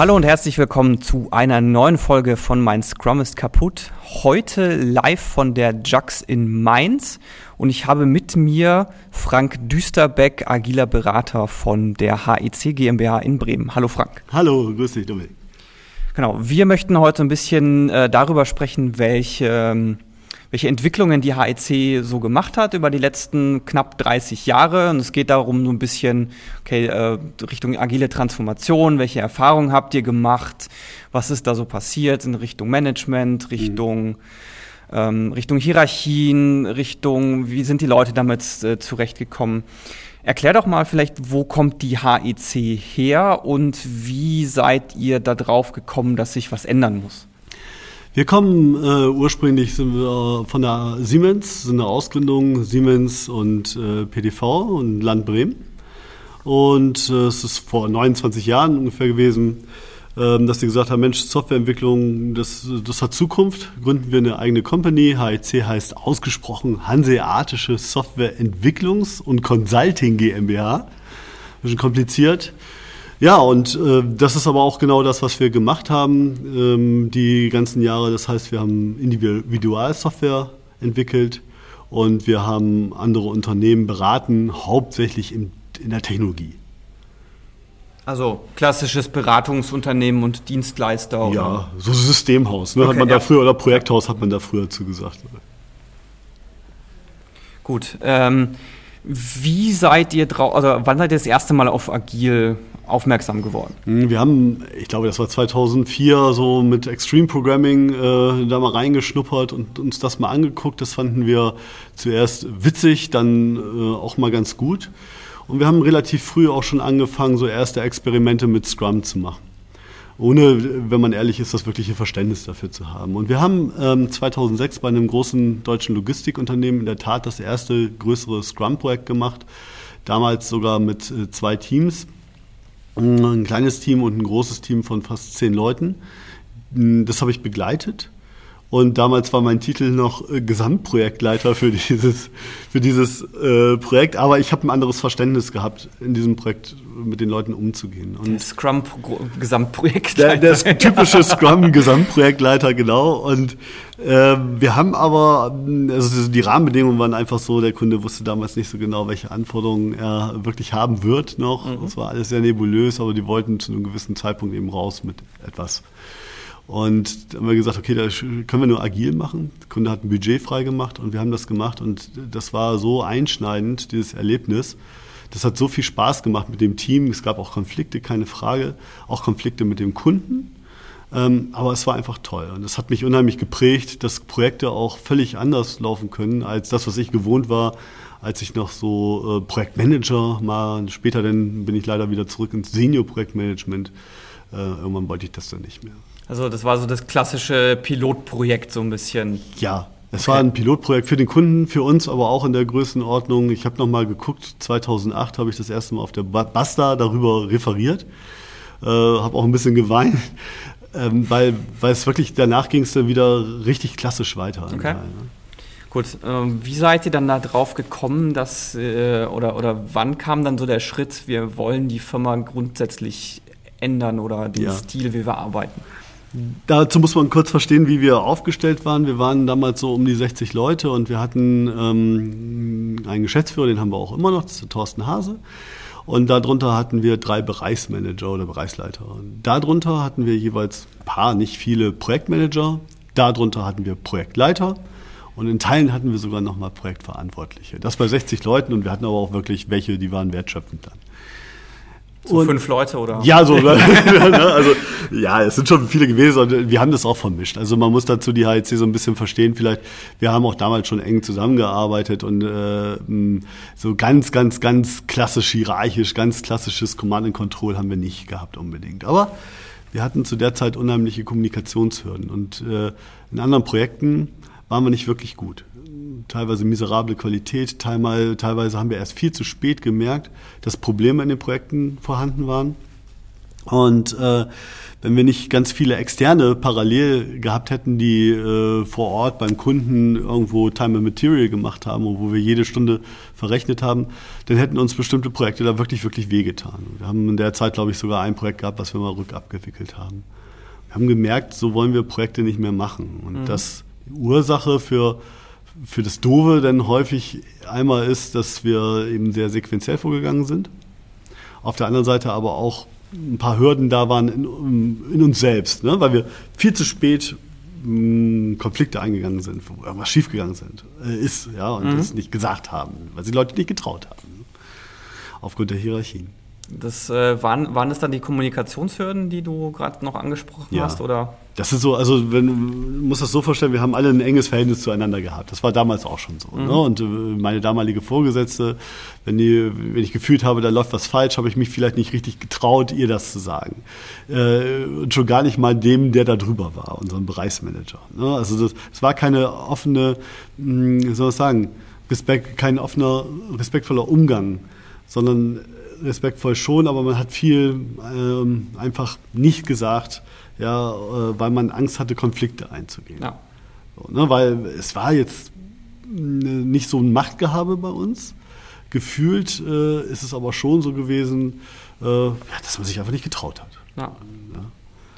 Hallo und herzlich willkommen zu einer neuen Folge von Mein Scrum ist kaputt. Heute live von der Jux in Mainz und ich habe mit mir Frank Düsterbeck, agiler Berater von der HEC GmbH in Bremen. Hallo Frank. Hallo, grüß dich Dominik. Genau, wir möchten heute ein bisschen äh, darüber sprechen, welche ähm, welche Entwicklungen die HEC so gemacht hat über die letzten knapp 30 Jahre. Und es geht darum, so ein bisschen, okay, äh, Richtung agile Transformation, welche Erfahrungen habt ihr gemacht, was ist da so passiert in Richtung Management, Richtung, mhm. ähm, Richtung Hierarchien, Richtung, wie sind die Leute damit äh, zurechtgekommen. Erklär doch mal vielleicht, wo kommt die HEC her und wie seid ihr da drauf gekommen, dass sich was ändern muss? Wir kommen äh, ursprünglich von der Siemens, sind eine Ausgründung Siemens und äh, PDV und Land Bremen. Und äh, es ist vor 29 Jahren ungefähr gewesen, äh, dass sie gesagt haben, Mensch, Softwareentwicklung, das, das hat Zukunft. Gründen wir eine eigene Company. HEC heißt ausgesprochen Hanseatische Softwareentwicklungs- und Consulting GmbH. Bisschen kompliziert. Ja, und äh, das ist aber auch genau das, was wir gemacht haben ähm, die ganzen Jahre. Das heißt, wir haben Individualsoftware entwickelt und wir haben andere Unternehmen beraten, hauptsächlich in, in der Technologie. Also klassisches Beratungsunternehmen und Dienstleister. Oder? Ja, so Systemhaus, ne, okay, hat man ja. da früher oder Projekthaus hat man da früher zu gesagt. Gut. Ähm, wie seid ihr drauf, also wann seid ihr das erste Mal auf Agil aufmerksam geworden? Hm, wir haben, ich glaube, das war 2004, so mit Extreme Programming äh, da mal reingeschnuppert und uns das mal angeguckt. Das fanden wir zuerst witzig, dann äh, auch mal ganz gut. Und wir haben relativ früh auch schon angefangen, so erste Experimente mit Scrum zu machen. Ohne, wenn man ehrlich ist, das wirkliche Verständnis dafür zu haben. Und wir haben ähm, 2006 bei einem großen deutschen Logistikunternehmen in der Tat das erste größere Scrum-Projekt gemacht. Damals sogar mit äh, zwei Teams ein kleines Team und ein großes Team von fast zehn Leuten. Das habe ich begleitet. Und damals war mein Titel noch äh, Gesamtprojektleiter für dieses, für dieses äh, Projekt. Aber ich habe ein anderes Verständnis gehabt, in diesem Projekt mit den Leuten umzugehen. Und der Scrum-Gesamtprojektleiter. Der, der typische Scrum-Gesamtprojektleiter, genau. Und äh, wir haben aber, also die Rahmenbedingungen waren einfach so, der Kunde wusste damals nicht so genau, welche Anforderungen er wirklich haben wird noch. Mhm. Das war alles sehr nebulös, aber die wollten zu einem gewissen Zeitpunkt eben raus mit etwas. Und da haben wir gesagt, okay, da können wir nur agil machen. Der Kunde hat ein Budget freigemacht und wir haben das gemacht und das war so einschneidend, dieses Erlebnis. Das hat so viel Spaß gemacht mit dem Team. Es gab auch Konflikte, keine Frage, auch Konflikte mit dem Kunden. Ähm, aber es war einfach toll und das hat mich unheimlich geprägt, dass Projekte auch völlig anders laufen können als das, was ich gewohnt war, als ich noch so äh, Projektmanager mal, später dann bin ich leider wieder zurück ins Senior-Projektmanagement. Äh, irgendwann wollte ich das dann nicht mehr. Also das war so das klassische Pilotprojekt so ein bisschen. Ja, es okay. war ein Pilotprojekt für den Kunden, für uns, aber auch in der Größenordnung. Ich habe nochmal geguckt, 2008 habe ich das erste Mal auf der Basta darüber referiert, äh, habe auch ein bisschen geweint, ähm, weil, weil es wirklich, danach ging es dann wieder richtig klassisch weiter. Okay. Ne? Gut, ähm, wie seid ihr dann da drauf gekommen, dass, äh, oder, oder wann kam dann so der Schritt, wir wollen die Firma grundsätzlich ändern oder den ja. Stil, wie wir arbeiten? Dazu muss man kurz verstehen, wie wir aufgestellt waren. Wir waren damals so um die 60 Leute und wir hatten ähm, einen Geschäftsführer, den haben wir auch immer noch, das ist der Thorsten Hase. Und darunter hatten wir drei Bereichsmanager oder Bereichsleiter. Und darunter hatten wir jeweils ein paar, nicht viele Projektmanager. Darunter hatten wir Projektleiter. Und in Teilen hatten wir sogar nochmal Projektverantwortliche. Das bei 60 Leuten und wir hatten aber auch wirklich welche, die waren wertschöpfend dann. So und, fünf Leute oder? Ja, so. Ne? also ja, es sind schon viele gewesen und wir haben das auch vermischt. Also man muss dazu die HEC so ein bisschen verstehen. Vielleicht, wir haben auch damals schon eng zusammengearbeitet und äh, so ganz, ganz, ganz klassisch hierarchisch, ganz klassisches Command and Control haben wir nicht gehabt unbedingt. Aber wir hatten zu der Zeit unheimliche Kommunikationshürden und äh, in anderen Projekten waren wir nicht wirklich gut teilweise miserable Qualität. Teilweise, teilweise haben wir erst viel zu spät gemerkt, dass Probleme in den Projekten vorhanden waren. Und äh, wenn wir nicht ganz viele externe parallel gehabt hätten, die äh, vor Ort beim Kunden irgendwo Time and Material gemacht haben, wo wir jede Stunde verrechnet haben, dann hätten uns bestimmte Projekte da wirklich, wirklich wehgetan. Wir haben in der Zeit, glaube ich, sogar ein Projekt gehabt, was wir mal rückabgewickelt haben. Wir haben gemerkt, so wollen wir Projekte nicht mehr machen. Und mhm. das die Ursache für für das Dove dann häufig einmal ist, dass wir eben sehr sequenziell vorgegangen sind. Auf der anderen Seite aber auch ein paar Hürden da waren in, in uns selbst, ne? weil wir viel zu spät mh, hm, Konflikte eingegangen sind, wo irgendwas schiefgegangen sind, äh, ist, ja, und mhm. das nicht gesagt haben, weil sie Leute nicht getraut haben, ne? aufgrund der Hierarchien. Das äh, waren, waren das dann die Kommunikationshürden, die du gerade noch angesprochen ja. hast, oder? Das ist so, also wenn, du musst das so vorstellen, wir haben alle ein enges Verhältnis zueinander gehabt. Das war damals auch schon so. Mhm. Ne? Und äh, meine damalige Vorgesetzte, wenn, die, wenn ich gefühlt habe, da läuft was falsch, habe ich mich vielleicht nicht richtig getraut, ihr das zu sagen. Äh, und schon gar nicht mal dem, der da drüber war, unserem Bereichsmanager. Ne? Also das, das war keine offene, mh, hm, soll ich sagen, Respekt, kein offener, respektvoller Umgang, sondern respektvoll schon, aber man hat viel ähm, einfach nicht gesagt, ja, äh, weil man Angst hatte, Konflikte einzugehen. Ja. So, ne, weil es war jetzt nicht so ein Machtgehabe bei uns. Gefühlt äh, ist es aber schon so gewesen, äh, ja, dass man sich einfach nicht getraut hat. Ja. ja.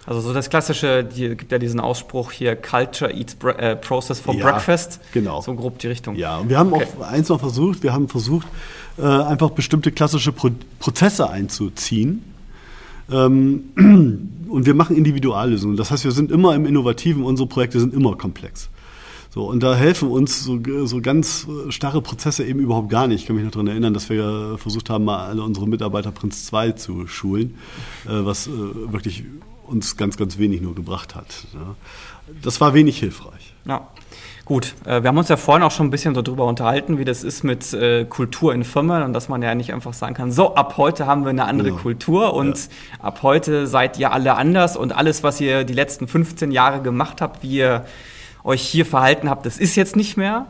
Also so das klassische, die gibt ja diesen Ausspruch hier, Culture eats äh, process for ja, breakfast. Genau. So grob die Richtung. Ja, und wir haben okay. auch eins noch versucht, wir haben versucht, äh, einfach bestimmte klassische Pro Prozesse einzuziehen. Ähm, und wir machen Individuallösungen. Das heißt, wir sind immer im Innovativen, unsere Projekte sind immer komplex. So, und da helfen uns so, so ganz starre Prozesse eben überhaupt gar nicht. Ich kann mich noch daran erinnern, dass wir versucht haben, mal alle unsere Mitarbeiter Prinz 2 zu schulen, äh, was äh, wirklich uns ganz, ganz wenig nur gebracht hat. Das war wenig hilfreich. Ja. Gut, äh, wir haben uns ja vorhin auch schon ein bisschen so drüber unterhalten, wie das ist mit äh, Kultur in Firmen und dass man ja nicht einfach sagen kann, so ab heute haben wir eine andere ja. Kultur und ja. ab heute seid ihr alle anders und alles, was ihr die letzten 15 Jahre gemacht habt, wie ihr euch hier verhalten habt, das ist jetzt nicht mehr.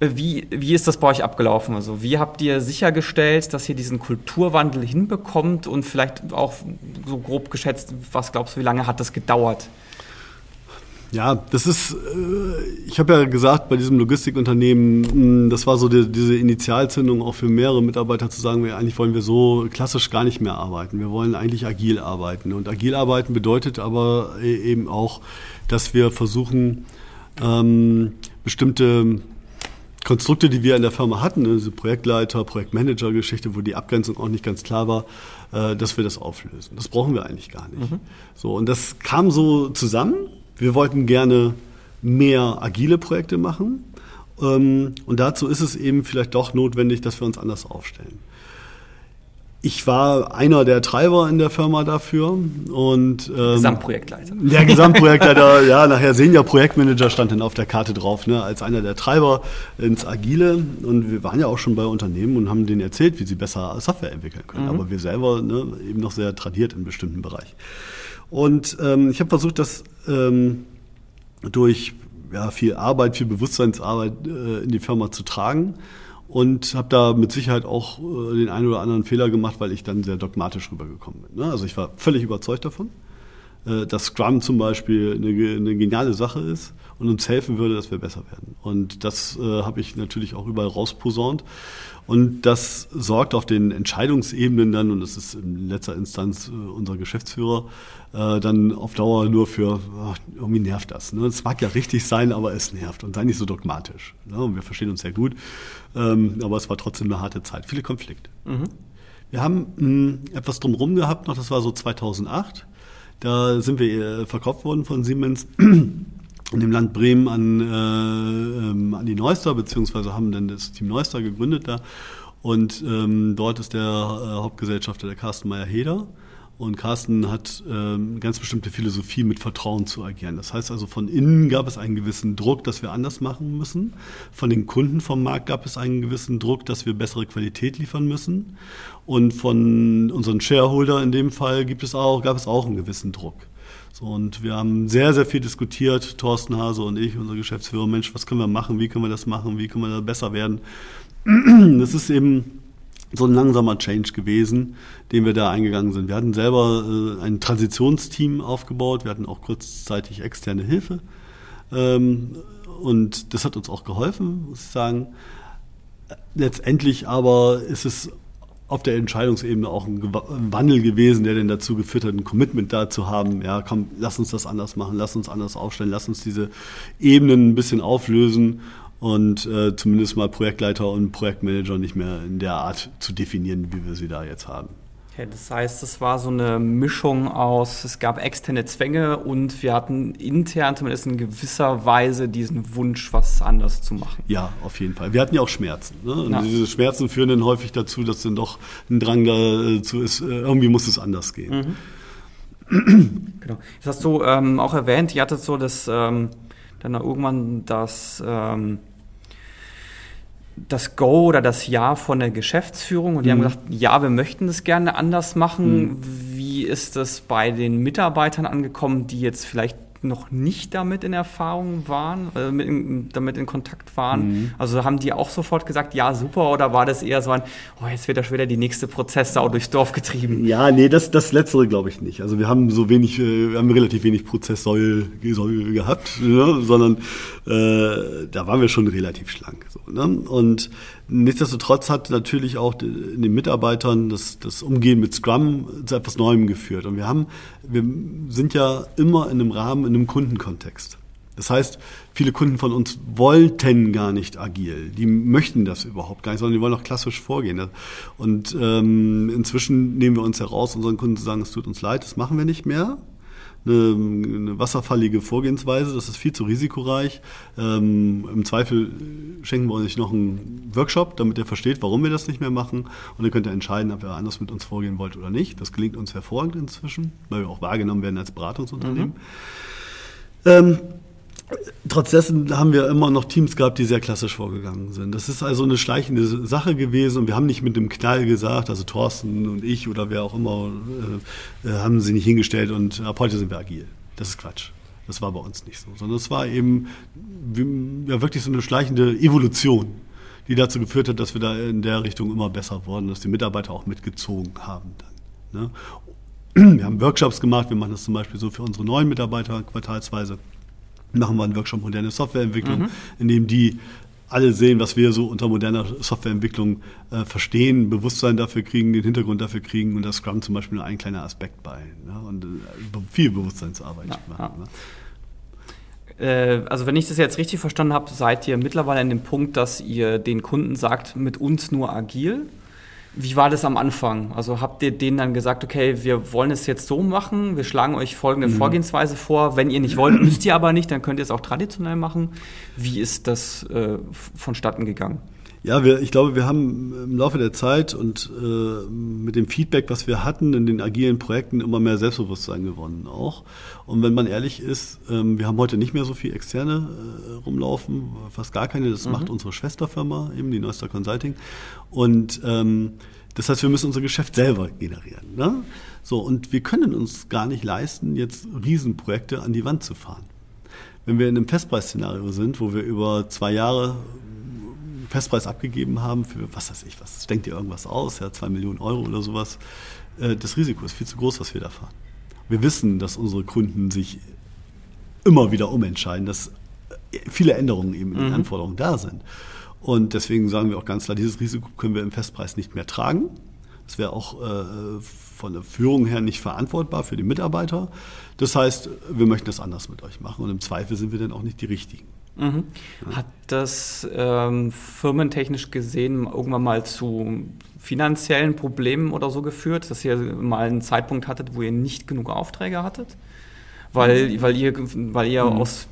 Äh, wie, wie ist das bei euch abgelaufen? Also wie habt ihr sichergestellt, dass ihr diesen Kulturwandel hinbekommt und vielleicht auch so grob geschätzt, was glaubst du, wie lange hat das gedauert? Ja, das ist, äh, ich habe ja gesagt, bei diesem Logistikunternehmen, hm, das war so die, diese Initialzündung auch für mehrere Mitarbeiter zu sagen, wir, eigentlich wollen wir so klassisch gar nicht mehr arbeiten. Wir wollen eigentlich agil arbeiten. Und agil arbeiten bedeutet aber e, eben auch, dass wir versuchen, ähm, bestimmte Konstrukte, die wir in der Firma hatten, ne, diese Projektleiter, Projektmanager-Geschichte, wo die Abgrenzung auch nicht ganz klar war, äh, dass wir das auflösen. Das brauchen wir eigentlich gar nicht. Mhm. So, und das kam so zusammen wir wollten gerne mehr agile Projekte machen. Ähm, und dazu ist es eben vielleicht doch notwendig, dass wir uns anders aufstellen. Ich war einer der Treiber in der Firma dafür und ähm, Gesamtprojektleiter. Der Gesamtprojektleiter, ja, nachher Senior Projektmanager stand dann auf der Karte drauf, ne, als einer der Treiber ins Agile. Und wir waren ja auch schon bei Unternehmen und haben denen erzählt, wie sie besser Software entwickeln können. Mhm. Aber wir selber ne, eben noch sehr tradiert in bestimmten Bereichen. Und ähm, ich habe versucht, das ähm, durch ja, viel Arbeit, viel Bewusstseinsarbeit äh, in die Firma zu tragen und habe da mit Sicherheit auch äh, den einen oder anderen Fehler gemacht, weil ich dann sehr dogmatisch rübergekommen bin. Ne? Also ich war völlig überzeugt davon, äh, dass Scrum zum Beispiel eine, eine, geniale Sache ist und uns helfen würde, dass wir besser werden. Und das äh, habe ich natürlich auch überall rausposaunt. Und das sorgt auf den Entscheidungsebenen dann, und das ist in letzter Instanz äh, unser Geschäftsführer, äh, dann auf Dauer nur für, ach, irgendwie nervt das. Ne? Es mag ja richtig sein, aber es nervt und sei nicht so dogmatisch. Ne? Und wir verstehen uns sehr gut, ähm, aber es war trotzdem eine harte Zeit, viele Konflikte. Mhm. Wir haben mh, hm, etwas drumherum gehabt noch, das war so 2008. Da sind wir äh, verkauft worden von Siemens in dem Land Bremen an, äh, ähm, an die Neuster, beziehungsweise haben dann das Team Neuster gegründet da. Und ähm, dort ist der äh, Hauptgesellschafter der Carsten Meyer-Heder. Und Carsten hat ähm, ganz bestimmte Philosophie, mit Vertrauen zu agieren. Das heißt also, von innen gab es einen gewissen Druck, dass wir anders machen müssen. Von den Kunden vom Markt gab es einen gewissen Druck, dass wir bessere Qualität liefern müssen. Und von unseren Shareholder in dem Fall gibt es auch, gab es auch einen gewissen Druck. Und wir haben sehr, sehr viel diskutiert, Thorsten Hase und ich, unser Geschäftsführer, Mensch, was können wir machen, wie können wir das machen, wie können wir da besser werden. Das ist eben so ein langsamer Change gewesen, den wir da eingegangen sind. Wir hatten selber äh, ein Transitionsteam aufgebaut, wir hatten auch kurzzeitig externe Hilfe ähm, und das hat uns auch geholfen, muss ich sagen. Letztendlich aber ist es auf der Entscheidungsebene auch ein Wandel gewesen, der denn dazu geführt hat, ein Commitment da zu haben, ja, komm, lass uns das anders machen, lass uns anders aufstellen, lass uns diese Ebenen ein bisschen auflösen und äh, zumindest mal Projektleiter und Projektmanager nicht mehr in der Art zu definieren, wie wir sie da jetzt haben. Okay, das heißt, es war so eine Mischung aus, es gab externe Zwänge und wir hatten intern zumindest in gewisser Weise diesen Wunsch, was anders zu machen. Ja, auf jeden Fall. Wir hatten ja auch Schmerzen. Ne? Und ja. diese Schmerzen führen dann häufig dazu, dass dann doch ein Drang dazu ist, äh, irgendwie muss es anders gehen. Mhm. genau. Das hast du ähm, auch erwähnt, ihr hattet so das ähm, dann irgendwann das ähm, das Go oder das Ja von der Geschäftsführung und die mhm. haben gesagt, ja, wir möchten das gerne anders machen. Mhm. Wie ist das bei den Mitarbeitern angekommen, die jetzt vielleicht noch nicht damit in Erfahrung waren, äh, in, damit in Kontakt waren? Mhm. Also haben die auch sofort gesagt, ja, super, oder war das eher so ein, oh, jetzt wird da schon wieder die nächste Prozesssau durchs Dorf getrieben? Ja, nee, das, das Letztere glaube ich nicht. Also wir haben so wenig, äh, wir haben relativ wenig Prozesssäule gehabt, ne? sondern äh, da waren wir schon relativ schlank. So, ne? Und Nichtsdestotrotz hat natürlich auch in den Mitarbeitern das, das Umgehen mit Scrum zu etwas Neuem geführt. Und wir haben, wir sind ja immer in einem Rahmen, in einem Kundenkontext. Das heißt, viele Kunden von uns wollten gar nicht agil. Die möchten das überhaupt gar nicht, sondern die wollen auch klassisch vorgehen. Und ähm, inzwischen nehmen wir uns heraus, unseren Kunden zu sagen, es tut uns leid, das machen wir nicht mehr eine, eine wasserfallige Vorgehensweise. Das ist viel zu risikoreich. Ähm, Im Zweifel schenken wir euch noch einen Workshop, damit ihr versteht, warum wir das nicht mehr machen. Und dann könnt ihr entscheiden, ob ihr anders mit uns vorgehen wollt oder nicht. Das gelingt uns hervorragend inzwischen, weil wir auch wahrgenommen werden als Beratungsunternehmen. Mhm. Ähm, Trotz dessen haben wir immer noch Teams gehabt, die sehr klassisch vorgegangen sind. Das ist also eine schleichende Sache gewesen und wir haben nicht mit dem Knall gesagt, also Thorsten und ich oder wer auch immer, äh, äh haben sie nicht hingestellt und ab heute sind wir agil. Das ist Quatsch. Das war bei uns nicht so, sondern es war eben ja, wirklich so eine schleichende Evolution, die dazu geführt hat, dass wir da in der Richtung immer besser wurden, dass die Mitarbeiter auch mitgezogen haben. Dann, ne? Wir haben Workshops gemacht, wir machen das zum Beispiel so für unsere neuen Mitarbeiter quartalsweise machen wir einen Workshop moderne Softwareentwicklung, mhm. in dem die alle sehen, was wir so unter moderner Softwareentwicklung äh, verstehen, Bewusstsein dafür kriegen, den Hintergrund dafür kriegen und das Scrum zum Beispiel nur ein kleiner Aspekt bei. Ne? Und äh, viel Bewusstseinsarbeit ja, machen. Ja. Ne? Äh, also wenn ich das jetzt richtig verstanden habe, seid ihr mittlerweile an dem Punkt, dass ihr den Kunden sagt, mit uns nur agil wie war das am Anfang? Also habt ihr denen dann gesagt, okay, wir wollen es jetzt so machen, wir schlagen euch folgende mhm. Vorgehensweise vor. Wenn ihr nicht wollt, müsst ihr aber nicht, dann könnt ihr es auch traditionell machen. Wie ist das äh, vonstatten gegangen? Ja, wir, ich glaube, wir haben im Laufe der Zeit und äh, mit dem Feedback, was wir hatten in den agilen Projekten, immer mehr Selbstbewusstsein gewonnen auch. Und wenn man ehrlich ist, ähm, wir haben heute nicht mehr so viel externe äh, rumlaufen, fast gar keine. Das mhm. macht unsere Schwesterfirma, eben die Neuster Consulting. Und ähm, das heißt, wir müssen unser Geschäft selber generieren. Ne? So, und wir können uns gar nicht leisten, jetzt Riesenprojekte an die Wand zu fahren. Wenn wir in einem Festpreisszenario sind, wo wir über zwei Jahre Festpreis abgegeben haben für, was weiß ich, was denkt ihr irgendwas aus, ja, zwei Millionen Euro oder sowas. Äh, das Risiko ist viel zu groß, was wir da fahren. Wir wissen, dass unsere Kunden sich immer wieder umentscheiden, dass viele Änderungen eben in den mhm. Anforderungen da sind. Und deswegen sagen wir auch ganz klar, dieses Risiko können wir im Festpreis nicht mehr tragen. Das wäre auch äh, von der Führung her nicht verantwortbar für die Mitarbeiter. Das heißt, wir möchten das anders mit euch machen und im Zweifel sind wir dann auch nicht die Richtigen. Mhm. Hat das ähm, firmentechnisch gesehen irgendwann mal zu finanziellen Problemen oder so geführt, dass ihr mal einen Zeitpunkt hattet, wo ihr nicht genug Aufträge hattet? Weil, mhm. weil ihr, weil ihr mhm. aus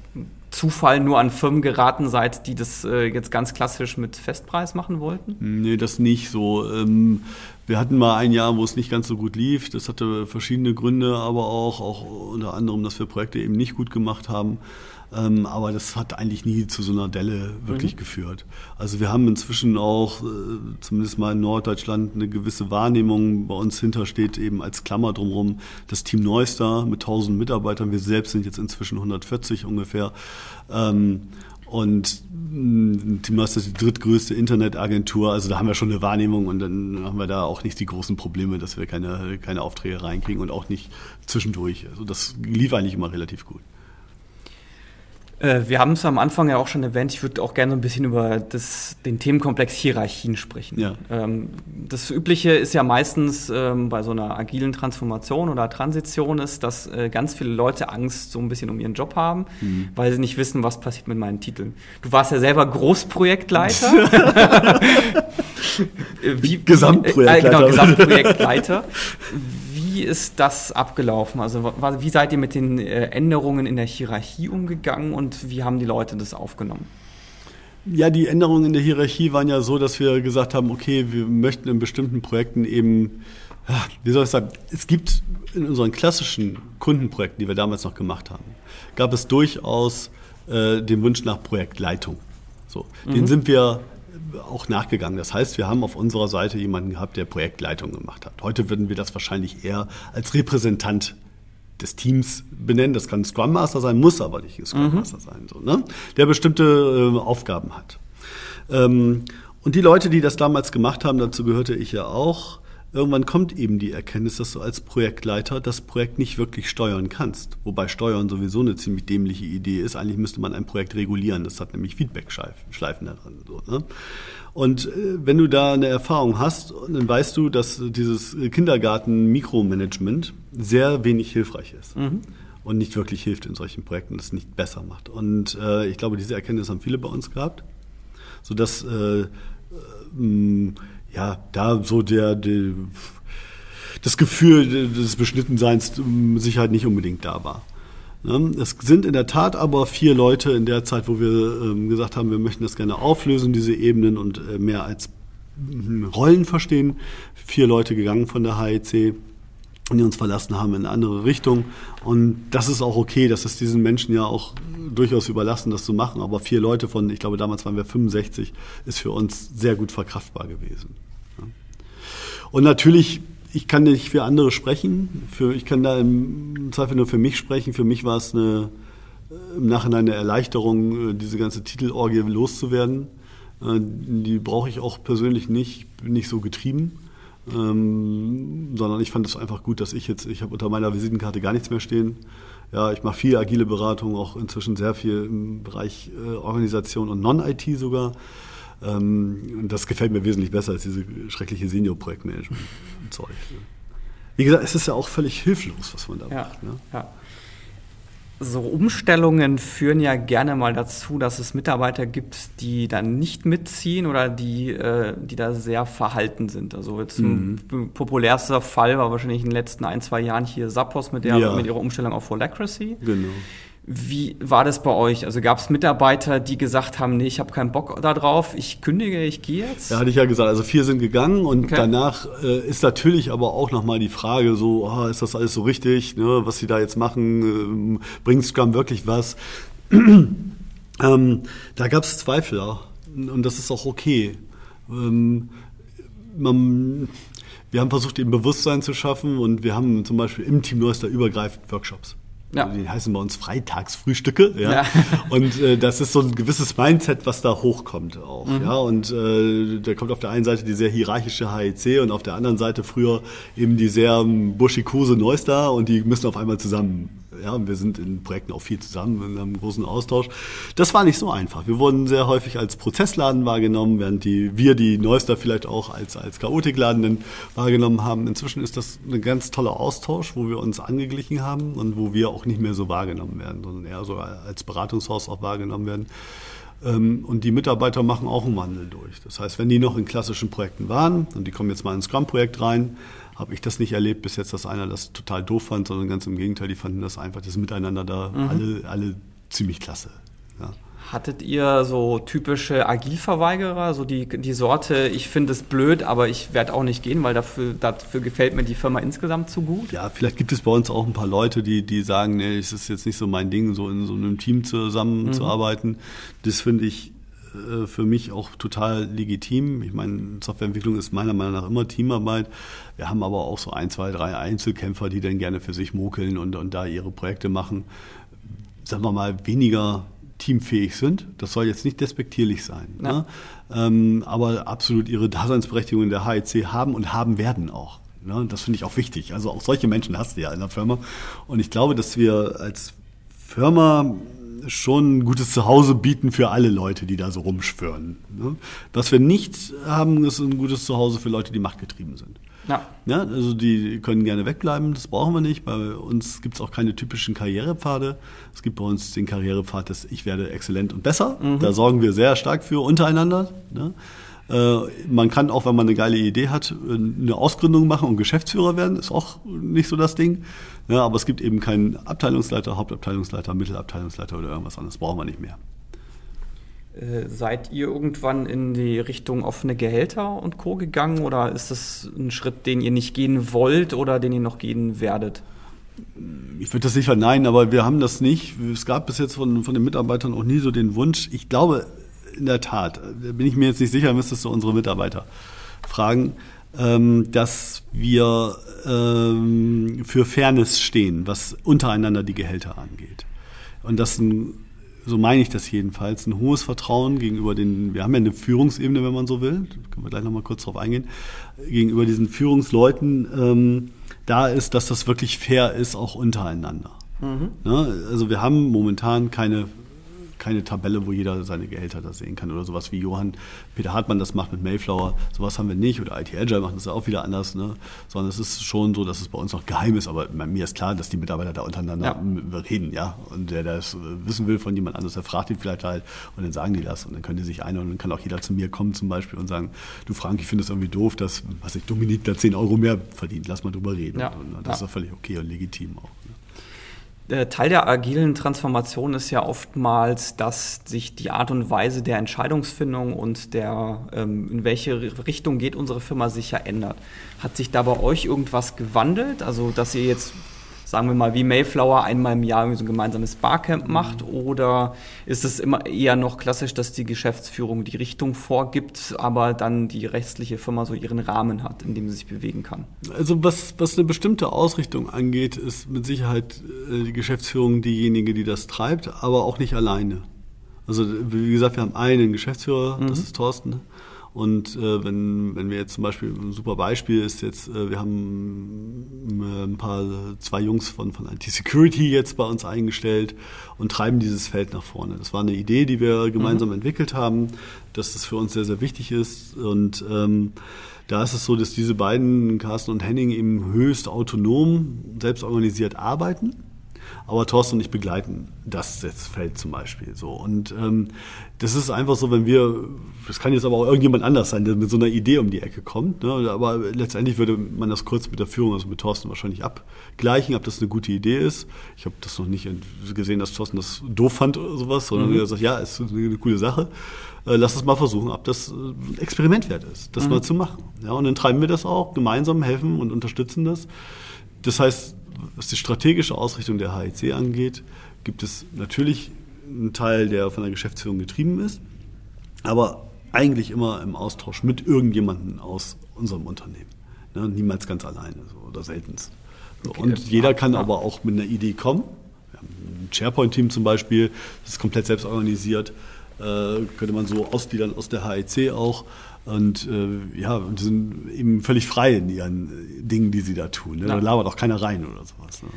Zufall nur an Firmen geraten seid, die das äh, jetzt ganz klassisch mit Festpreis machen wollten? Nee, das nicht so. Ähm, wir hatten mal ein Jahr, wo es nicht ganz so gut lief. Das hatte verschiedene Gründe, aber auch, auch unter anderem, dass wir Projekte eben nicht gut gemacht haben. Ähm, aber das hat eigentlich nie zu so einer Delle wirklich mhm. geführt. Also wir haben inzwischen auch, äh, zumindest mal in Norddeutschland, eine gewisse Wahrnehmung. Bei uns hintersteht eben als Klammer drumherum das Team Neuster mit 1000 Mitarbeitern. Wir selbst sind jetzt inzwischen 140 ungefähr. Ähm, Und mm, Team Master ist die drittgrößte Internetagentur, also da haben wir schon eine Wahrnehmung und dann haben wir da auch nicht die großen Probleme, dass wir keine, keine Aufträge reinkriegen und auch nicht zwischendurch. Also das lief eigentlich immer relativ gut. Äh, wir haben es am Anfang ja auch schon erwähnt, ich würde auch gerne ein bisschen über das, den Themenkomplex Hierarchien sprechen. Ja. Ähm, das Übliche ist ja meistens ähm, bei so einer agilen Transformation oder Transition ist, dass äh, ganz viele Leute Angst so ein bisschen um ihren Job haben, mhm. weil sie nicht wissen, was passiert mit meinen Titeln. Du warst ja selber Großprojektleiter. Wie, Gesamtprojektleiter. Äh, genau, Gesamtprojektleiter. Wie ist das abgelaufen? Also wie seid ihr mit den äh, Änderungen in der Hierarchie umgegangen und wie haben die Leute das aufgenommen? Ja, die Änderungen in der Hierarchie waren ja so, dass wir gesagt haben, okay, wir möchten in bestimmten Projekten eben, wie soll ich sagen, es gibt in unseren klassischen Kundenprojekten, die wir damals noch gemacht haben, gab es durchaus äh, den Wunsch nach Projektleitung. So, mhm. den sind wir auch nachgegangen. Das heißt, wir haben auf unserer Seite jemanden gehabt, der Projektleitung gemacht hat. Heute würden wir das wahrscheinlich eher als Repräsentant des Teams benennen. Das kann Scrum Master sein, muss aber nicht Scrum mhm. Master mhm. sein, so, ne? der bestimmte äh, Aufgaben hat. Ähm, und die Leute, die das damals gemacht haben, dazu gehörte ich ja auch, irgendwann kommt eben die Erkenntnis, dass du als Projektleiter das Projekt nicht wirklich steuern kannst. Wobei Steuern sowieso eine ziemlich dämliche Idee ist. Eigentlich müsste man ein Projekt regulieren. Das hat nämlich Feedback-Schleifen da drin. So, ne? Und äh, wenn du da eine Erfahrung hast, dann weißt du, dass dieses Kindergarten-Mikromanagement sehr wenig hilfreich ist. Mhm. Und nicht wirklich hilft in solchen Projekten, das nicht besser macht. Und äh, ich glaube, diese Erkenntnis haben viele bei uns gehabt, sodass äh, äh, ja, da so der, der das Gefühl des Beschnittenseins mit Sicherheit nicht unbedingt da war. Ne? Es sind in der Tat aber vier Leute in der Zeit, wo wir ähm, gesagt haben, wir möchten das gerne auflösen, diese Ebenen und äh, mehr als hm, Rollen verstehen. Vier Leute gegangen von der HEC die uns verlassen haben in eine andere Richtung. Und das ist auch okay, das ist diesen Menschen ja auch durchaus überlassen, das zu machen. Aber vier Leute von, ich glaube, damals waren wir 65, ist für uns sehr gut verkraftbar gewesen. Und natürlich, ich kann nicht für andere sprechen. Für, ich kann da im Zweifel nur für mich sprechen. Für mich war es eine, im Nachhinein eine Erleichterung, diese ganze Titelorgie loszuwerden. Äh, die brauche ich auch persönlich nicht, ich bin nicht so getrieben. Ähm, sondern ich fand es einfach gut, dass ich jetzt, ich habe unter meiner Visitenkarte gar nichts mehr stehen. Ja, ich mache viel agile Beratung, auch inzwischen sehr viel im Bereich äh, Organisation und Non-IT sogar. Ähm, das gefällt mir wesentlich besser als diese schreckliche Senior-Projektmanagement-Zeug. Wie gesagt, es ist ja auch völlig hilflos, was man da ja, macht. Ne? Ja so Umstellungen führen ja gerne mal dazu, dass es Mitarbeiter gibt, die dann nicht mitziehen oder die, äh, die da sehr verhalten sind. Also jetzt mhm. ein populärster Fall war wahrscheinlich in den letzten ein, zwei Jahren hier Sappos mit, der, ja. mit ihrer Umstellung auf Holacracy. Genau. Wie war das bei euch? Also gab es Mitarbeiter, die gesagt haben, nee, ich habe keinen Bock darauf, ich kündige, ich gehe jetzt? Ja, hatte ich ja gesagt. Also vier sind gegangen und okay. danach äh, ist natürlich aber auch nochmal die Frage so, oh, ist das alles so richtig, ne, was sie da jetzt machen, ähm, bringt Scrum wirklich was? ähm, da gab es Zweifel und das ist auch okay. Ähm, man, wir haben versucht, eben Bewusstsein zu schaffen und wir haben zum Beispiel im Team Neuster übergreifend Workshops. Ja. Die heißen bei uns Freitagsfrühstücke. Ja. ja. Und äh, das ist so ein gewisses Mindset, was da hochkommt auch. Mhm. Ja. Und äh, da kommt auf der einen Seite die sehr hierarchische HEC und auf der anderen Seite früher eben die sehr buschikose Neustar und die müssen auf einmal zusammen ja, wir sind in Projekten auch viel zusammen, in einem großen Austausch. Das war nicht so einfach. Wir wurden sehr häufig als Prozessladen wahrgenommen, während die, wir die Neuster vielleicht auch als, als Chaotikladen wahrgenommen haben. Inzwischen ist das ein ganz toller Austausch, wo wir uns angeglichen haben und wo wir auch nicht mehr so wahrgenommen werden, sondern eher so als Beratungshaus auch wahrgenommen werden. Ähm, und die Mitarbeiter machen auch einen Wandel durch. Das heißt, wenn die noch in klassischen Projekten waren und die kommen jetzt mal ins Scrum-Projekt rein, habe ich das nicht erlebt bis jetzt, dass einer das total doof fand, sondern ganz im Gegenteil, die fanden das einfach, das Miteinander da mhm. alle, alle ziemlich klasse. Ja. Hattet ihr so typische Agilverweigerer, so die, die Sorte, ich finde es blöd, aber ich werde auch nicht gehen, weil dafür, dafür gefällt mir die Firma insgesamt zu gut? Ja, vielleicht gibt es bei uns auch ein paar Leute, die, die sagen, nee, es ist jetzt nicht so mein Ding, so in so einem Team zusammenzuarbeiten. Mhm. Das finde ich äh, für mich auch total legitim. Ich meine, Softwareentwicklung ist meiner Meinung nach immer Teamarbeit. Wir haben aber auch so ein, zwei, drei Einzelkämpfer, die dann gerne für sich mokeln und, und da ihre Projekte machen. Sagen wir mal, weniger teamfähig sind. Das soll jetzt nicht despektierlich sein. Ja. Ne? Ähm, aber absolut ihre Daseinsberechtigung in der HEC haben und haben werden auch. Ne? Das finde ich auch wichtig. Also auch solche Menschen hast du ja in der Firma. Und ich glaube, dass wir als Firma schon ein gutes Zuhause bieten für alle Leute, die da so rumschwören. Ne? Was wir nicht haben, ist ein gutes Zuhause für Leute, die machtgetrieben sind. Ja. Ja, also die können gerne wegbleiben, das brauchen wir nicht. Bei uns gibt es auch keine typischen Karrierepfade. Es gibt bei uns den Karrierepfad des Ich werde exzellent und besser. Da sorgen wir sehr stark für untereinander. Ne? Äh, man kann auch, wenn man eine geile Idee hat, eine Ausgründung machen und Geschäftsführer werden, ist auch nicht so das Ding. Ja, aber es gibt eben keinen Abteilungsleiter, Hauptabteilungsleiter, Mittelabteilungsleiter oder irgendwas anderes. Brauchen wir nicht mehr. Äh, seid ihr irgendwann in die Richtung offene Gehälter und Co. gegangen oder ist das ein Schritt, den ihr nicht gehen wollt oder den ihr noch gehen werdet? Ich würde das nicht verneinen, aber wir haben das nicht. Es gab bis jetzt von, von den Mitarbeitern auch nie so den Wunsch. Ich glaube, in der Tat, da bin ich mir jetzt nicht sicher, müsstest du unsere Mitarbeiter fragen, ähm, dass wir ähm, für Fairness stehen, was untereinander die Gehälter angeht. Und das ein so meine ich das jedenfalls, ein hohes Vertrauen gegenüber den, wir haben ja eine Führungsebene, wenn man so will, da können wir gleich nochmal kurz drauf eingehen, gegenüber diesen Führungsleuten ähm, da ist, dass das wirklich fair ist, auch untereinander. Mhm. Ja, also wir haben momentan keine keine Tabelle, wo jeder seine Gehälter da sehen kann oder sowas wie Johann Peter Hartmann das macht mit Mayflower. Sowas haben wir nicht oder IT Agile macht das auch wieder anders, ne? sondern es ist schon so, dass es bei uns noch geheim ist. Aber mir ist klar, dass die Mitarbeiter da untereinander ja. reden, ja. Und der, das wissen will von jemand anderes, der fragt ihn vielleicht halt und dann sagen die das und dann können die sich ein und dann kann auch jeder zu mir kommen zum Beispiel und sagen, du Frank, ich finde es irgendwie doof, dass, was ich, Dominik da 10 Euro mehr verdient, lass mal drüber reden. Ja. Und, und das ja. ist doch völlig okay und legitim auch. Ne? Äh, Teil der agilen Transformation ist ja oftmals, dass sich die Art und Weise der Entscheidungsfindung und der, ähm, in welche Richtung geht unsere Firma sicher ändert. Hat sich da bei euch irgendwas gewandelt? Also, dass ihr jetzt sagen wir mal, wie Mayflower einmal im Jahr so ein gemeinsames Barcamp macht? Oder ist es immer eher noch klassisch, dass die Geschäftsführung die Richtung vorgibt, aber dann die restliche Firma so ihren Rahmen hat, in dem sie sich bewegen kann? Also was, was eine bestimmte Ausrichtung angeht, ist mit Sicherheit äh, die Geschäftsführung diejenige, die das treibt, aber auch nicht alleine. Also wie gesagt, wir haben einen Geschäftsführer, mhm. das ist Thorsten. Und äh, wenn, wenn wir jetzt zum Beispiel, ein super Beispiel ist jetzt, äh, wir haben äh, ein paar, zwei Jungs von, von IT Security jetzt bei uns eingestellt und treiben dieses Feld nach vorne. Das war eine Idee, die wir gemeinsam mhm. entwickelt haben, dass das für uns sehr, sehr wichtig ist. Und ähm, da ist es so, dass diese beiden, Carsten und Henning, eben höchst autonom, selbst organisiert arbeiten aber Thorsten und ich begleiten das jetzt Feld zum Beispiel so. Und ähm, das ist einfach so, wenn wir, das kann jetzt aber auch irgendjemand anders sein, der mit so einer Idee um die Ecke kommt. Ne? Aber letztendlich würde man das kurz mit der Führung, also mit Thorsten wahrscheinlich abgleichen, ob das eine gute Idee ist. Ich habe das noch nicht gesehen, dass Thorsten das doof fand oder sowas, sondern mhm. er sagt, ja, ist eine coole Sache. Äh, lass uns mal versuchen, ob das ein Experiment wert ist, das mhm. mal zu machen. Ja, und dann treiben wir das auch, gemeinsam helfen und unterstützen das. Das heißt, was die strategische Ausrichtung der HEC angeht, gibt es natürlich einen Teil, der von der Geschäftsführung getrieben ist, aber eigentlich immer im Austausch mit irgendjemandem aus unserem Unternehmen. Ne? Niemals ganz alleine so, oder seltenst. So, okay, und jeder kann ja. aber auch mit einer Idee kommen. Wir haben ein SharePoint-Team zum Beispiel, das ist komplett selbst organisiert. Äh, könnte man so ausgliedern aus der HEC auch. Und äh, ja, und sind eben völlig frei in ihren Dingen, die sie da tun. Ne? Da labert auch keiner rein oder sowas. Ne?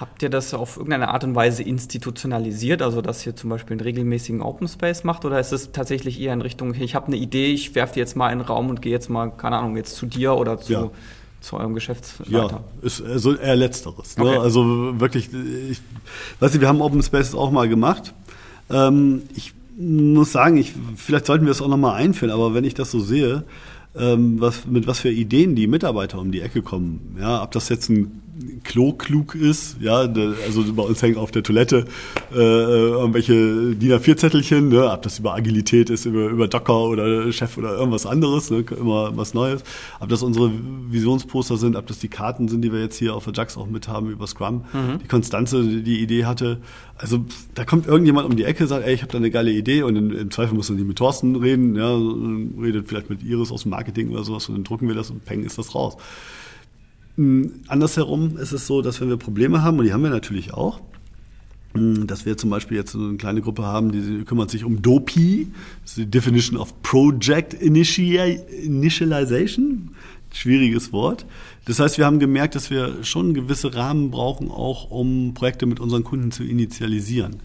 Habt ihr das auf irgendeine Art und Weise institutionalisiert, also dass ihr zum Beispiel einen regelmäßigen Open Space macht, oder ist es tatsächlich eher in Richtung, ich habe eine Idee, ich werfe jetzt mal in den Raum und gehe jetzt mal, keine Ahnung, jetzt zu dir oder zu, ja. zu eurem Geschäftsleiter? Ja, ist also eher letzteres. Ne? Okay. Also wirklich, ich weiß nicht, wir haben Open Space auch mal gemacht. Ähm, ich muss sagen, ich, vielleicht sollten wir es auch nochmal einführen, aber wenn ich das so sehe, ähm, was, mit was für Ideen die Mitarbeiter um die Ecke kommen, ja, ob das jetzt ein Klo-klug ist, ja, also bei uns hängen auf der Toilette äh, irgendwelche DIN A4-Zettelchen, ne, ob das über Agilität ist, über, über Docker oder Chef oder irgendwas anderes, ne, immer was Neues, ob das unsere Visionsposter sind, ob das die Karten sind, die wir jetzt hier auf der JAX auch mit haben über Scrum, mhm. die Konstanze die, die Idee hatte, also da kommt irgendjemand um die Ecke, sagt, ey, ich habe da eine geile Idee und im Zweifel muss man nicht mit Thorsten reden, ja, redet vielleicht mit Iris aus dem Marketing oder sowas und dann drucken wir das und peng ist das raus. Andersherum ist es so, dass wenn wir Probleme haben, und die haben wir natürlich auch, hm, dass wir zum Beispiel jetzt eine kleine Gruppe haben, die kümmert sich um DOPI, das ist die Definition of Project Initialization, schwieriges Wort. Das heißt, wir haben gemerkt, dass wir schon gewisse Rahmen brauchen, auch um Projekte mit unseren Kunden zu initialisieren.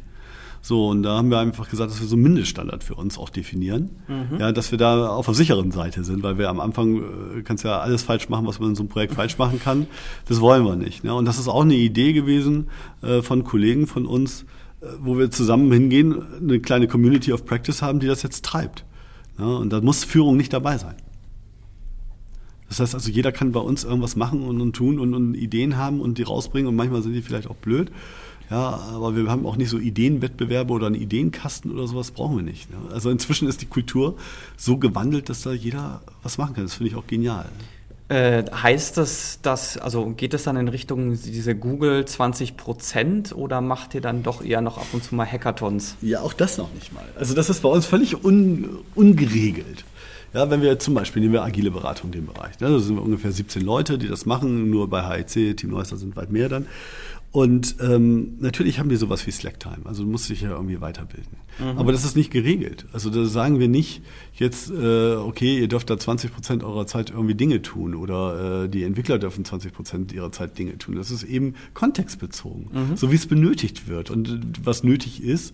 So, und da haben wir einfach gesagt, dass wir so einen Mindeststandard für uns auch definieren. Mhm. Ja, dass wir da auf der sicheren Seite sind, weil wir am Anfang äh, kannst ja alles falsch machen, was man in so einem Projekt falsch machen kann. Das wollen wir nicht. Ne? Und das ist auch eine Idee gewesen äh, von Kollegen von uns, äh, wo wir zusammen hingehen, eine kleine Community of Practice haben, die das jetzt treibt. Ja, und da muss Führung nicht dabei sein. Das heißt also, jeder kann bei uns irgendwas machen und, und tun und, und Ideen haben und die rausbringen und manchmal sind die vielleicht auch blöd. Ja, aber wir haben auch nicht so Ideenwettbewerbe oder einen Ideenkasten oder sowas brauchen wir nicht. Ne? Also inzwischen ist die Kultur so gewandelt, dass da jeder was machen kann. Das finde ich auch genial. Äh, heißt das, dass, also geht es dann in Richtung diese Google 20 Prozent oder macht ihr dann doch eher noch ab und zu mal Hackathons? Ja, auch das noch nicht mal. Also das ist bei uns völlig un, ungeregelt. Ja, wenn wir zum Beispiel nehmen wir agile Beratung in dem Bereich. Ne? Da sind wir ungefähr 17 Leute, die das machen. Nur bei HEC, Team Neuster sind weit mehr dann. Und ähm, natürlich haben wir sowas wie Slacktime, also du musst dich ja irgendwie weiterbilden. Mhm. Aber das ist nicht geregelt. Also da sagen wir nicht jetzt, äh, okay, ihr dürft da 20 Prozent eurer Zeit irgendwie Dinge tun oder äh, die Entwickler dürfen 20 Prozent ihrer Zeit Dinge tun. Das ist eben kontextbezogen, mhm. so wie es benötigt wird. Und was nötig ist,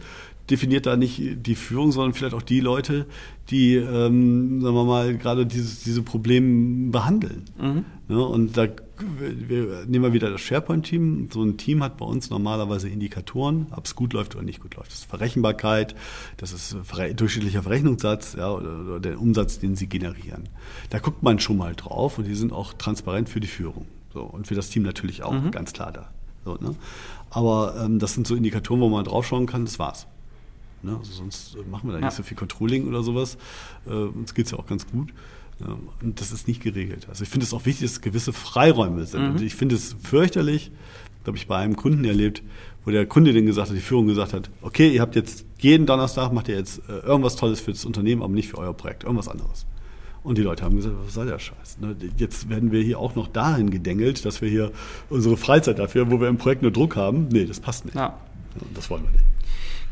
definiert da nicht die Führung, sondern vielleicht auch die Leute, die, ähm, sagen wir mal, gerade dieses, diese Probleme behandeln. Mhm. Ja, und da wir nehmen wir wieder das SharePoint-Team. So ein Team hat bei uns normalerweise Indikatoren, ob es gut läuft oder nicht gut läuft. Das ist Verrechenbarkeit, das ist durchschnittlicher Verrechnungssatz ja, oder, oder der Umsatz, den sie generieren. Da guckt man schon mal drauf und die sind auch transparent für die Führung. So, und für das Team natürlich auch, mhm. ganz klar da. So, ne? Aber ähm, das sind so Indikatoren, wo man draufschauen kann, das war's. Ne? Also sonst machen wir da ja. nicht so viel Controlling oder sowas. Äh, uns geht's ja auch ganz gut. Und das ist nicht geregelt. Also ich finde es auch wichtig, dass gewisse Freiräume sind. Mhm. Und ich finde es fürchterlich, habe ich bei einem Kunden erlebt, wo der Kunde den gesagt hat, die Führung gesagt hat, okay, ihr habt jetzt jeden Donnerstag, macht ihr jetzt äh, irgendwas Tolles für das Unternehmen, aber nicht für euer Projekt, irgendwas anderes. Und die Leute haben gesagt, was soll der Scheiß? Ne? Jetzt werden wir hier auch noch dahin gedengelt, dass wir hier unsere Freizeit dafür, wo wir im Projekt nur Druck haben. Nee, das passt nicht. Ja. Das wollen wir nicht.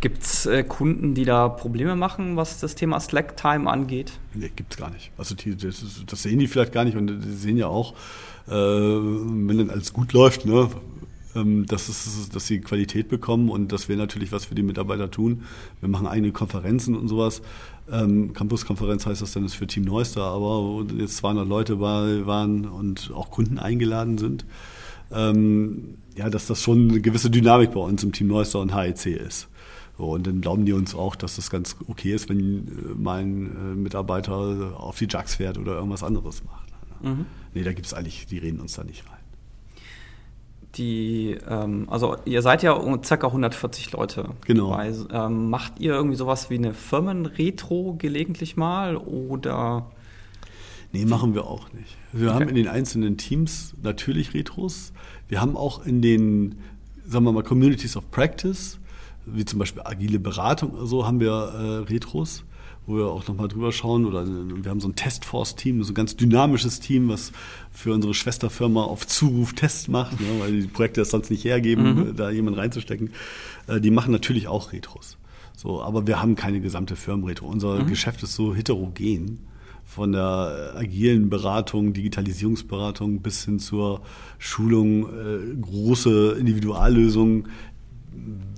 Gibt es äh, Kunden, die da Probleme machen, was das Thema Slack-Time angeht? Nee, gibt es gar nicht. Also die, das, das, sehen die vielleicht gar nicht und die sehen ja auch, äh, wenn dann alles gut läuft, ne, ähm, dass, es, dass sie Qualität bekommen und dass wir natürlich was für die Mitarbeiter tun. Wir machen eigene Konferenzen und sowas. Ähm, Campus-Konferenz heißt das dann ist für Team Neuster, aber wo jetzt 200 Leute war, waren und auch Kunden eingeladen sind. Ähm, ja, dass das schon eine gewisse Dynamik bei uns im Team Neuster und HEC ist. Und dann glauben die uns auch, dass das ganz okay ist, wenn äh, mein äh, Mitarbeiter auf die Jugs fährt oder irgendwas anderes macht. Mhm. Nee, da gibt es eigentlich, die reden uns da nicht rein. Die, ähm, also ihr seid ja ca. 140 Leute. Genau. Bei, ähm, macht ihr irgendwie sowas wie eine Firmenretro gelegentlich mal oder? Nee, machen wir auch nicht. Wir okay. haben in den einzelnen Teams natürlich Retros. Wir haben auch in den, sagen wir mal, Communities of Practice wie zum Beispiel agile Beratung oder so, haben wir äh, Retros, wo wir auch nochmal drüber schauen. Oder wir haben so ein Testforce-Team, so ein ganz dynamisches Team, was für unsere Schwesterfirma auf Zuruf Tests macht, ne, weil die Projekte das sonst nicht hergeben, mhm. da jemanden reinzustecken. Äh, die machen natürlich auch Retros. So, aber wir haben keine gesamte Firmenretro. Unser mhm. Geschäft ist so heterogen von der agilen Beratung, Digitalisierungsberatung bis hin zur Schulung, äh, große Individuallösungen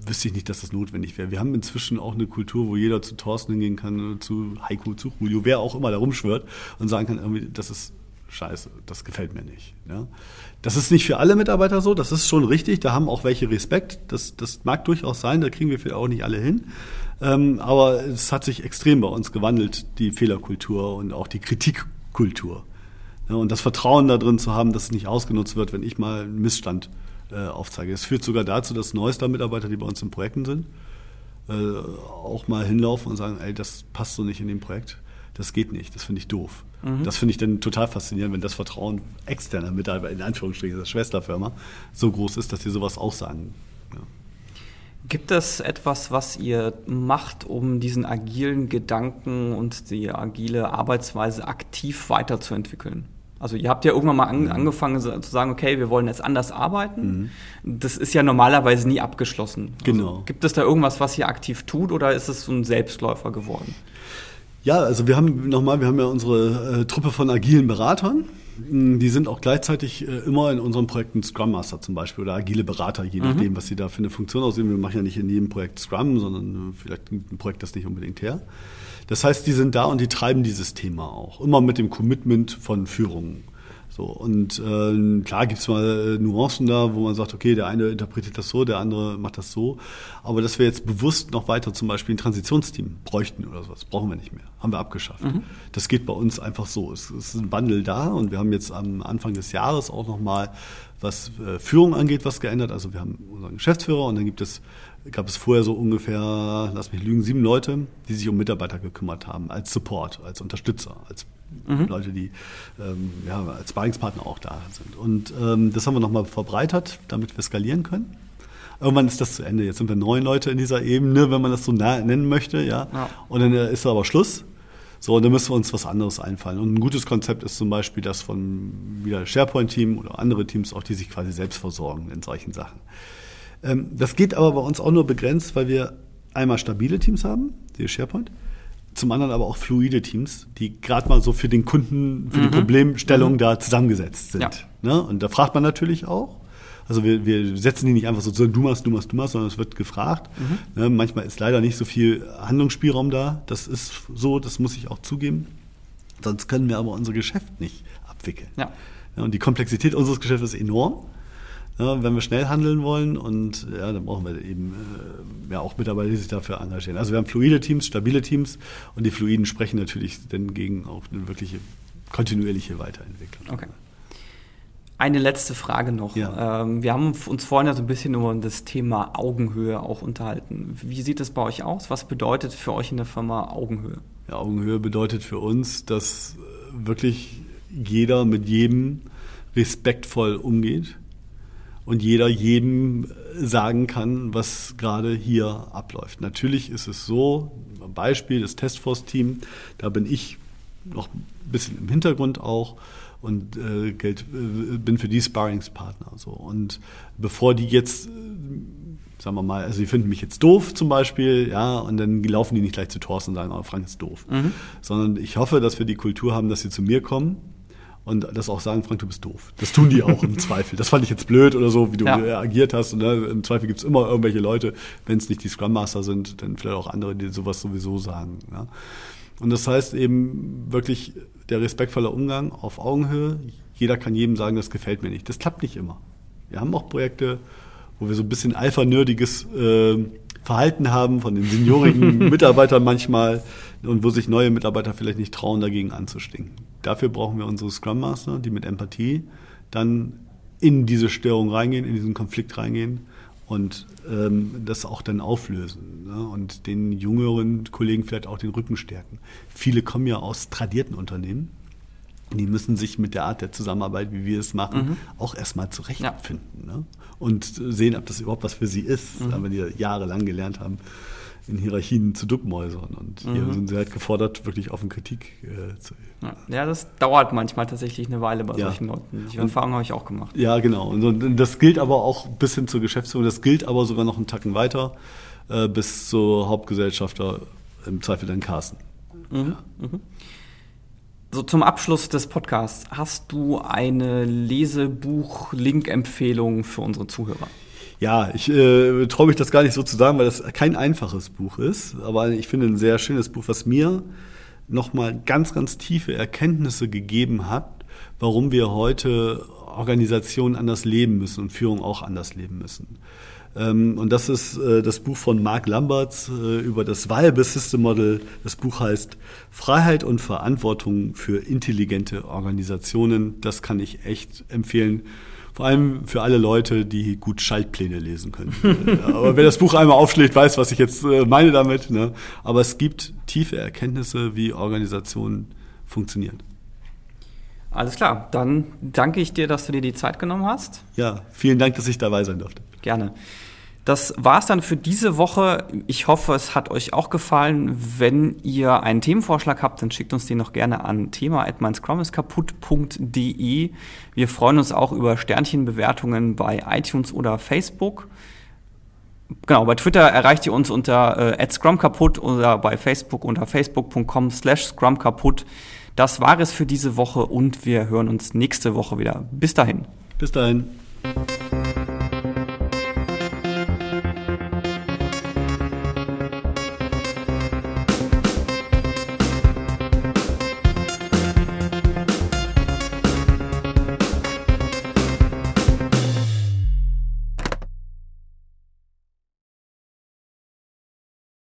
wüsste ich nicht, dass das notwendig wäre. Wir haben inzwischen auch eine Kultur, wo jeder zu Thorsten hingehen kann, zu Heiko, zu Julio, wer auch immer da rumschwört und sagen kann, irgendwie, das ist scheiße, das gefällt mir nicht. Ja? Das ist nicht für alle Mitarbeiter so, das ist schon richtig, da haben auch welche Respekt, das, das mag durchaus sein, da kriegen wir vielleicht auch nicht alle hin. Ähm, aber es hat sich extrem bei uns gewandelt, die Fehlerkultur und auch die Kritikkultur. Ja, und das Vertrauen darin zu haben, dass es nicht ausgenutzt wird, wenn ich mal einen Missstand äh, aufzeige. Es führt sogar dazu, dass neuester Mitarbeiter, die bei uns in Projekten sind, äh, auch mal hinlaufen und sagen, ey, das passt so nicht in dem Projekt. Das geht nicht, das finde ich doof. Mhm. Das finde ich dann total faszinierend, wenn das Vertrauen externer Mitarbeiter, in Anführungsstrichen der Schwesterfirma, so groß ist, dass sie sowas auch sagen. Ja. Gibt es etwas, was ihr macht, um diesen agilen Gedanken und die agile Arbeitsweise aktiv weiterzuentwickeln? Also ihr habt ja irgendwann mal an, angefangen zu sagen, okay, wir wollen jetzt anders arbeiten. Mhm. Das ist ja normalerweise nie abgeschlossen. Also genau. gibt es da irgendwas, was ihr aktiv tut oder ist es so ein Selbstläufer geworden? Ja, also wir haben nochmal, wir haben ja unsere äh, Truppe von agilen Beratern. Mm, die sind auch gleichzeitig äh, immer in unseren Projekten Scrum Master zum Beispiel oder agile Berater, je mhm. nachdem, was sie da für eine Funktion aussehen. Wir machen ja nicht in jedem Projekt Scrum, sondern äh, vielleicht ein Projekt das nicht unbedingt her. Das heißt, die sind da und die treiben dieses Thema auch. Immer mit dem Commitment von Führung. So, und äh, klar gibt's mal äh, Nuancen da, wo man sagt, okay, der eine interpretiert das so, der andere macht das so. Aber dass wir jetzt bewusst noch weiter zum Beispiel ein Transitionsteam bräuchten oder sowas, brauchen wir nicht mehr. Haben wir abgeschafft. Mhm. Das geht bei uns einfach so. Es, es, ist ein Wandel da und wir haben jetzt am Anfang des Jahres auch nochmal, was äh, Führung angeht, was geändert. Also wir haben unseren Geschäftsführer und dann gibt es gab es vorher so ungefähr, lass mich lügen, sieben Leute, die sich um Mitarbeiter gekümmert haben, als Support, als Unterstützer, als mhm. Leute, die ähm, ja, als Sparringspartner auch da sind. Und ähm, das haben wir nochmal verbreitert, damit wir skalieren können. Irgendwann ist das zu Ende. Jetzt sind wir neun Leute in dieser Ebene, wenn man das so nennen möchte, ja. ja. Und dann äh, ist aber Schluss. So, und dann müssen wir uns was anderes einfallen. Und ein gutes Konzept ist zum Beispiel das von wieder SharePoint-Team oder andere Teams auch, die sich quasi selbst versorgen in solchen Sachen. Ähm, das geht aber bei uns auch nur begrenzt, weil wir einmal stabile Teams haben, die SharePoint, zum anderen aber auch fluide Teams, die gerade mal so für den Kunden, für mhm. die Problemstellung mhm. da zusammengesetzt sind. Ja. Ne? Und da fragt man natürlich auch. Also wir, wir setzen die nicht einfach so, so du machst, du machst, du machst, sondern es wird gefragt. Mhm. Ne? Manchmal ist leider nicht so viel Handlungsspielraum da. Das ist so, das muss ich auch zugeben. Sonst können wir aber unser Geschäft nicht abwickeln. Ja. Ja, und die Komplexität unseres Geschäfts ist enorm ja, wenn wir schnell handeln wollen. Und ja, dann brauchen wir eben äh, ja, auch Mitarbeiter, die sich dafür engagieren. Also wir haben fluide Teams, stabile Teams und die Fluiden sprechen natürlich dann gegen auch eine wirkliche kontinuierliche Weiterentwicklung. Okay. Eine letzte Frage noch. Ja. Ähm, wir haben uns vorhin ja so ein bisschen über das Thema Augenhöhe auch unterhalten. Wie sieht es bei euch aus? Was bedeutet für euch in der Firma Augenhöhe? Ja, Augenhöhe bedeutet für uns, dass wirklich jeder mit jedem respektvoll umgeht und jeder jedem sagen kann, was gerade hier abläuft. Natürlich ist es so, Beispiel das Testforce-Team, da bin ich noch ein bisschen im Hintergrund auch und äh, Geld, äh, bin für die Sparringspartner. So. Und bevor die jetzt, äh, sagen wir mal, also die finden mich jetzt doof zum Beispiel, ja, und dann laufen die nicht gleich zu Thorsten und sagen, oh, Frank ist doof. Mhm. Sondern ich hoffe, dass wir die Kultur haben, dass sie zu mir kommen und das auch sagen, Frank, du bist doof. Das tun die auch im Zweifel. Das fand ich jetzt blöd oder so, wie du ja. agiert hast. Und, ne, Im Zweifel gibt's immer irgendwelche Leute, wenn es nicht die Scrum Master sind, dann vielleicht auch andere, die sowas sowieso sagen. Ja. Und das heißt eben wirklich der respektvolle Umgang auf Augenhöhe. Jeder kann jedem sagen, das gefällt mir nicht. Das klappt nicht immer. Wir haben auch Projekte, wo wir so ein bisschen alpha-nerdiges äh, Verhalten haben von den seniorigen Mitarbeitern manchmal und wo sich neue Mitarbeiter vielleicht nicht trauen, dagegen anzustinken. Dafür brauchen wir unsere Scrum Master, die mit Empathie dann in diese Störung reingehen, in diesen Konflikt reingehen und ähm, das auch dann auflösen ne? und den jüngeren Kollegen vielleicht auch den Rücken stärken. Viele kommen ja aus tradierten Unternehmen. Die müssen sich mit der Art der Zusammenarbeit, wie wir es machen, mhm. auch erstmal zurechtfinden. Ja. Ne? Und sehen, ob das überhaupt was für sie ist, mhm. wenn die jahrelang gelernt haben, in Hierarchien zu Duckmäusern. Und mhm. hier sind sie halt gefordert, wirklich offen Kritik äh, zu üben. Ja, das dauert manchmal tatsächlich eine Weile bei ja. solchen Leuten. Die Erfahrung habe ich auch gemacht. Ja, genau. Und das gilt aber auch bis hin zur Geschäftsführung. Das gilt aber sogar noch einen Tacken weiter äh, bis zur Hauptgesellschafter, im Zweifel dann Carsten. Mhm. Ja. So zum Abschluss des Podcasts, hast du eine Lesebuch-Link-Empfehlung für unsere Zuhörer? Ja, ich äh, traue mich das gar nicht so zu sagen, weil das kein einfaches Buch ist. Aber ich finde ein sehr schönes Buch, was mir nochmal ganz, ganz tiefe Erkenntnisse gegeben hat, warum wir heute Organisationen anders leben müssen und Führung auch anders leben müssen. Ähm, und das ist äh, das Buch von Mark Lamberts äh, über das Viable System Model. Das Buch heißt Freiheit und Verantwortung für intelligente Organisationen. Das kann ich echt empfehlen vor allem für alle Leute, die gut Schaltpläne lesen können. Aber wer das Buch einmal aufschlägt, weiß, was ich jetzt äh, meine damit. Ne? Aber es gibt tiefe Erkenntnisse, wie Organisationen funktionieren. Alles klar, dann danke ich dir, dass du dir die Zeit genommen hast. Ja, vielen Dank, dass ich dabei sein durfte. Gerne. Das war's dann für diese Woche. Ich hoffe, es hat euch auch gefallen. Wenn ihr einen Themenvorschlag habt, dann schickt uns den noch gerne an thema@meinscrumiskaputt.de. Wir freuen uns auch über Sternchenbewertungen bei iTunes oder Facebook. Genau, bei Twitter erreicht ihr uns unter äh, @scrumkaputt oder bei Facebook unter facebook.com/scrumkaputt. Das war es für diese Woche und wir hören uns nächste Woche wieder. Bis dahin. Bis dahin.